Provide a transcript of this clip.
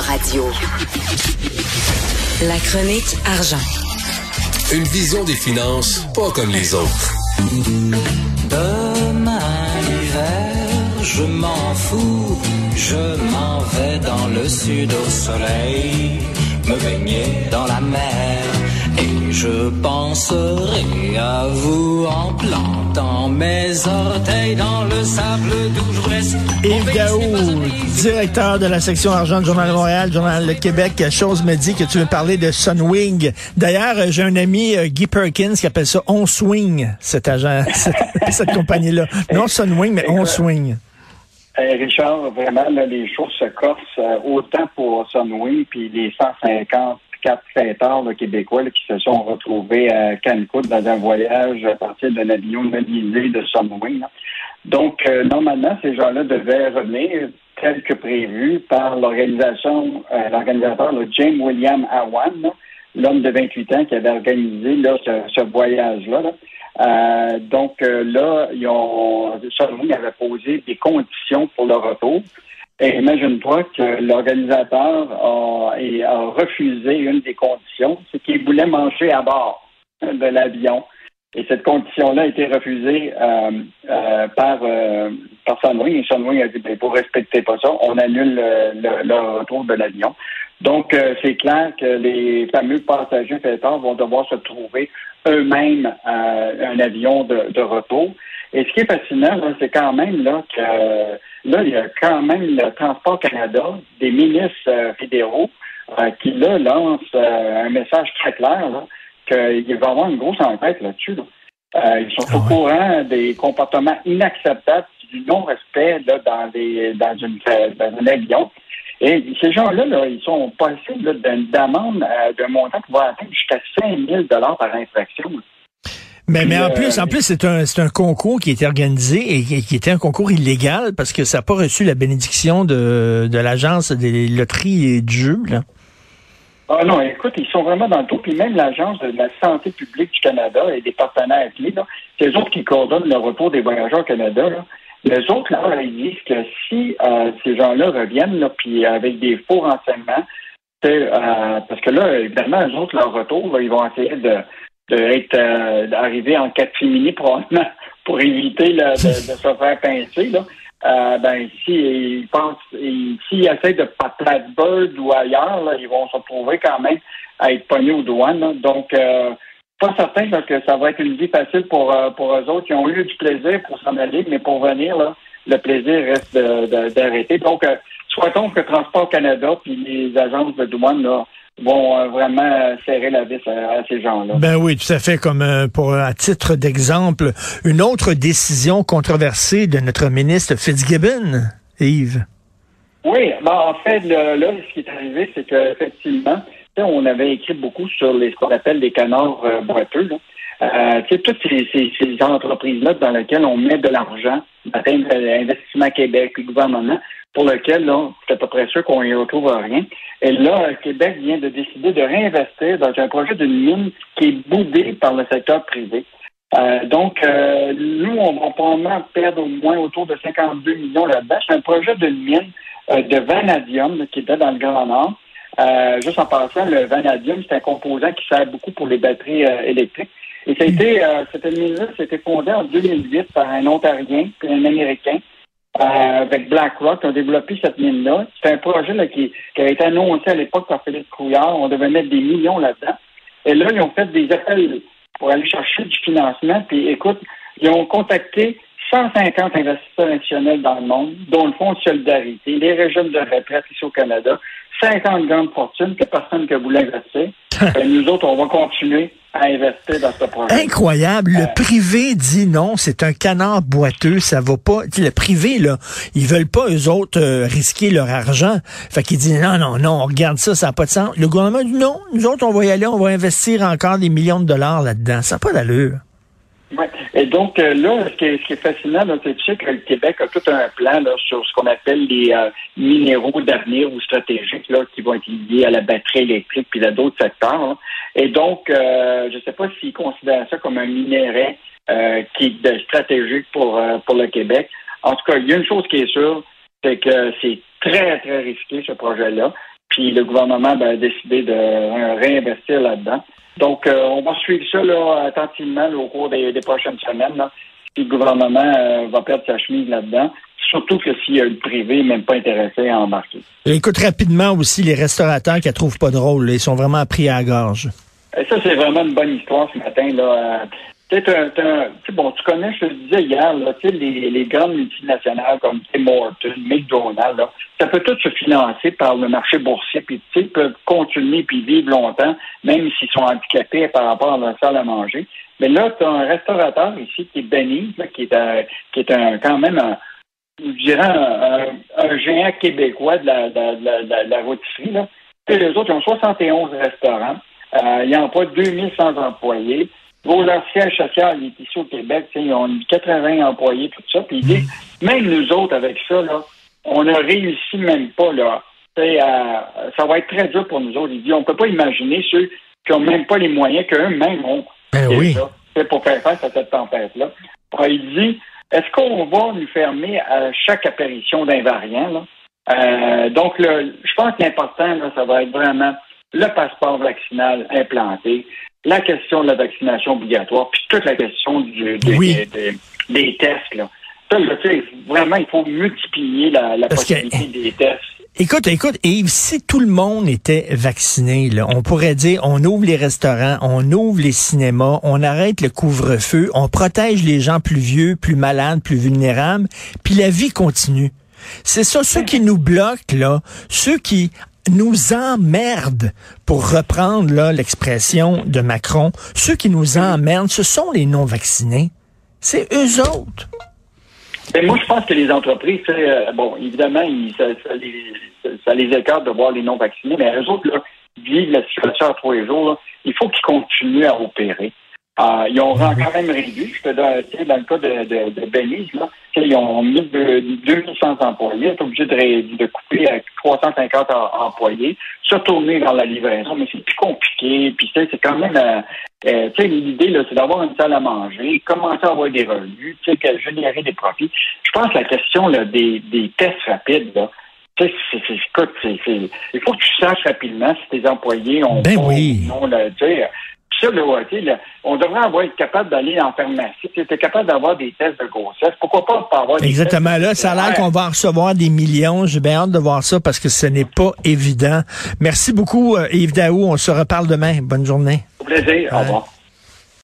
Radio. La chronique argent. Une vision des finances pas comme les autres. Demain l'hiver, je m'en fous, je m'en vais dans le sud au soleil, me baigner dans la mer. Et je penserai à vous en plantant mes orteils dans le sable d'où je reste. Yves Daou, directeur de la section argent du Journal de Montréal, Journal de Québec, chose me dit que tu veux parler de Sunwing. D'ailleurs, euh, j'ai un ami, euh, Guy Perkins, qui appelle ça On Swing, cet agent, cette, cette compagnie-là. Non Sunwing, mais On Swing. Euh, Richard, vraiment, là, les choses se corsent euh, autant pour Sunwing puis les 154 fêteurs là, québécois qui se sont retrouvés à Cancun dans un voyage à partir d'un avion mobilisé de Sunwing. Donc, euh, normalement, ces gens-là devaient revenir tel que prévu par l'organisation, euh, l'organisateur James William Awan, l'homme de 28 ans qui avait organisé ce, voyage-là. là. Euh, donc là, ils ont, avait posé des conditions pour le retour. Et imagine-toi que l'organisateur a, a refusé une des conditions, c'est qu'il voulait manger à bord de l'avion. Et cette condition-là a été refusée euh, euh, par, euh, par. Et Sunwing a dit, ben, vous respectez pas ça, on annule le, le- le retour de l'avion. Donc, euh, c'est clair que les fameux passagers fêteurs vont devoir se trouver eux-mêmes euh, un avion de, de retour. Et ce qui est fascinant, c'est quand même là que là, il y a quand même le Transport Canada, des ministres euh, fédéraux euh, qui là lancent euh, un message très clair qu'il va y avoir une grosse enquête là-dessus. là. Euh, ils sont Ah au courant des comportements inacceptables du non-respect dans, des, dans, une, dans un avion. Et ces gens-là, là, ils sont passés d'une d'amende euh, d'un montant qui va atteindre jusqu'à 5 000 par infraction. Mais, mais en Euh, plus, en plus, c'est un, c'est un concours qui était organisé et qui, était un concours illégal parce que ça n'a pas reçu la bénédiction de, de l'agence des loteries et du jeu. Là. Ah non, écoute, ils sont vraiment dans le tout. Puis même l'Agence de la santé publique du Canada et des partenaires clés, c'est eux autres qui coordonnent le retour des voyageurs au Canada. Là. Les autres, là, ils disent que si euh, ces gens-là reviennent, là, puis avec des faux renseignements, c'est, euh, parce que là, évidemment, eux autres, leur retour, là, ils vont essayer de, de être euh, d'arriver en probablement pour éviter de, se faire pincer. Là. Euh, ben si ils pensent ils- s'ils essaient de pas Plattsburgh ou ailleurs, là, ils vont se retrouver quand même à être pognés aux douanes. là. Donc euh, pas certain que ça va être une vie facile pour, euh, pour eux autres. Ils ont eu du plaisir pour s'en aller, mais pour venir, là, le plaisir reste d'arrêter. Donc, euh, souhaitons que Transport Canada puis les agences de douane là, vont euh, vraiment euh, serrer la vis à, à ces gens-là. Ben oui, tout à fait. Comme euh, pour à titre d'exemple, une autre décision controversée de notre ministre Fitzgibbon, Yves. Oui, ben, en fait, le- là, ce qui est arrivé, c'est qu'effectivement, on avait écrit beaucoup sur les, ce qu'on appelle les canards euh, boiteux. Là. Euh, toutes ces, ces- ces entreprises-là dans lesquelles on met de l'argent, euh, Investissement Québec, puis gouvernement, pour lequel, là, c'est à peu près sûr qu'on y retrouve rien. Et là, Québec vient de décider de réinvestir dans un projet d'une mine qui est boudé par le secteur privé. Euh, donc, euh, nous, on va probablement perdre au moins autour de 52 millions là-dedans. C'est un projet de mine euh, de vanadium qui était dans le Grand Nord. Juste en passant, le vanadium, c'est un composant qui sert beaucoup pour les batteries électriques. Et ça a été, cette mine-là, c'était fondée en 2008 par un Ontarien puis un Américain avec BlackRock ont développé cette mine-là. C'est un projet là, qui, qui a été annoncé à l'époque par Philippe Couillard. On devait mettre des millions là-dedans. Et là, ils ont fait des appels pour aller chercher du financement. Puis écoute, ils ont contacté 150 investisseurs nationaux dans le monde, dont le Fonds de solidarité, les régimes de retraite ici au Canada, 50 grandes fortunes, que personne ne voulait investir. Et nous autres, on va continuer à investir dans ce projet. Incroyable. Le privé dit non, c'est un canard boiteux, ça va pas. Le privé, là, ils veulent pas, eux autres, euh, risquer leur argent. Fait qu'ils disent non, non, non, on regarde ça, ça n'a pas de sens. Le gouvernement dit non, nous autres, on va y aller, on va investir encore des millions de dollars là-dedans. Ça n'a pas d'allure. Ouais. Et donc, euh, là, ce qui est, ce qui est fascinant, c'est que le Québec a tout un plan là, sur ce qu'on appelle les euh, minéraux d'avenir ou stratégiques là, qui vont être liés à la batterie électrique puis à d'autres secteurs. là. Et donc, euh, je ne sais pas s'ils considèrent ça comme un minerai euh, qui est stratégique pour, euh, pour le Québec. En tout cas, il y a une chose qui est sûre, c'est que c'est très, très risqué, ce projet-là. Puis le gouvernement ben, a décidé de réinvestir là-dedans. Donc, euh, on va suivre ça là, attentivement au cours des, prochaines semaines. Là, si le gouvernement euh, va perdre sa chemise là-dedans. Surtout que s'il y a le privé même pas intéressé à embarquer. Écoute rapidement aussi les restaurateurs qui ne trouvent pas drôle. ils sont vraiment pris à la gorge. Et ça, c'est vraiment une bonne histoire ce matin. Là. Tu bon, tu connais, je te disais hier, là, les, les grandes multinationales comme Tim Hortons, McDonald's, là, ça peut tout se financer par le marché boursier, puis ils peuvent continuer puis vivre longtemps, même s'ils sont handicapés par rapport à leur salle à manger. Mais là, tu as un restaurateur ici qui est Benny, qui est, un, qui est un, quand même un, je dirais un, géant québécois de la, de la, de la, rôtisserie. Là. les autres, ils ont 71 restaurants. Euh, ils emploient 2100 employés. Vos leur siège social, est ici au Québec, ils ont 80 employés, tout ça. Puis il même nous autres, avec ça, là, on a réussi même pas, là. ça va être très dur pour nous autres. Il dit, on peut pas imaginer ceux qui ont même pas les moyens qu'eux-mêmes ont. Ben oui. pour faire face à cette tempête-là. Il dit, est-ce qu'on va nous fermer à chaque apparition d'un variant, euh, donc, je pense que l'important, ça va être vraiment le passeport vaccinal implanté, la question de la vaccination obligatoire, puis toute la question du, des, tests. Là. vraiment, il faut multiplier la, possibilité des tests. Écoute, écoute, Yves, si tout le monde était vacciné, là, on pourrait dire on ouvre les restaurants, on ouvre les cinémas, on arrête le couvre-feu, on protège les gens plus vieux, plus malades, plus vulnérables, puis la vie continue. C'est ça, ceux qui nous bloquent, là, ceux qui nous emmerdent, pour reprendre l'expression de Macron, ceux qui nous emmerdent, ce sont les non-vaccinés. C'est eux autres. Mais moi, je pense que les entreprises, euh, bon, évidemment, ça, les, ça, écarte de voir les non-vaccinés, mais eux autres, là, vivent la situation à trois jours. il faut qu'ils continuent à opérer. Euh, ils ont quand même réduit. Je te donne, dans le cas de, de, de Belize, là, ils ont mis 2100 employés, ils sont obligés de, de couper avec 350 employés, se tourner vers la livraison, mais c'est plus compliqué. Puis c'est quand même, euh, euh l'idée c'est d'avoir une salle à manger, commencer à avoir des revenus, générer des profits. Je pense que la question là, des, des tests rapides, là, c'est, écoute, il faut que tu saches rapidement si tes employés ont ben oui on devrait avoir être capable d'aller en pharmacie. Tu es capable d'avoir des tests de grossesse. Pourquoi pas pas avoir des Exactement. là, ça a l'air qu'on va recevoir des millions. J'ai bien hâte de voir ça parce que ce n'est pas évident. Merci beaucoup, euh, Yves Daou. On se reparle demain. Bonne journée. Au plaisir. Au revoir.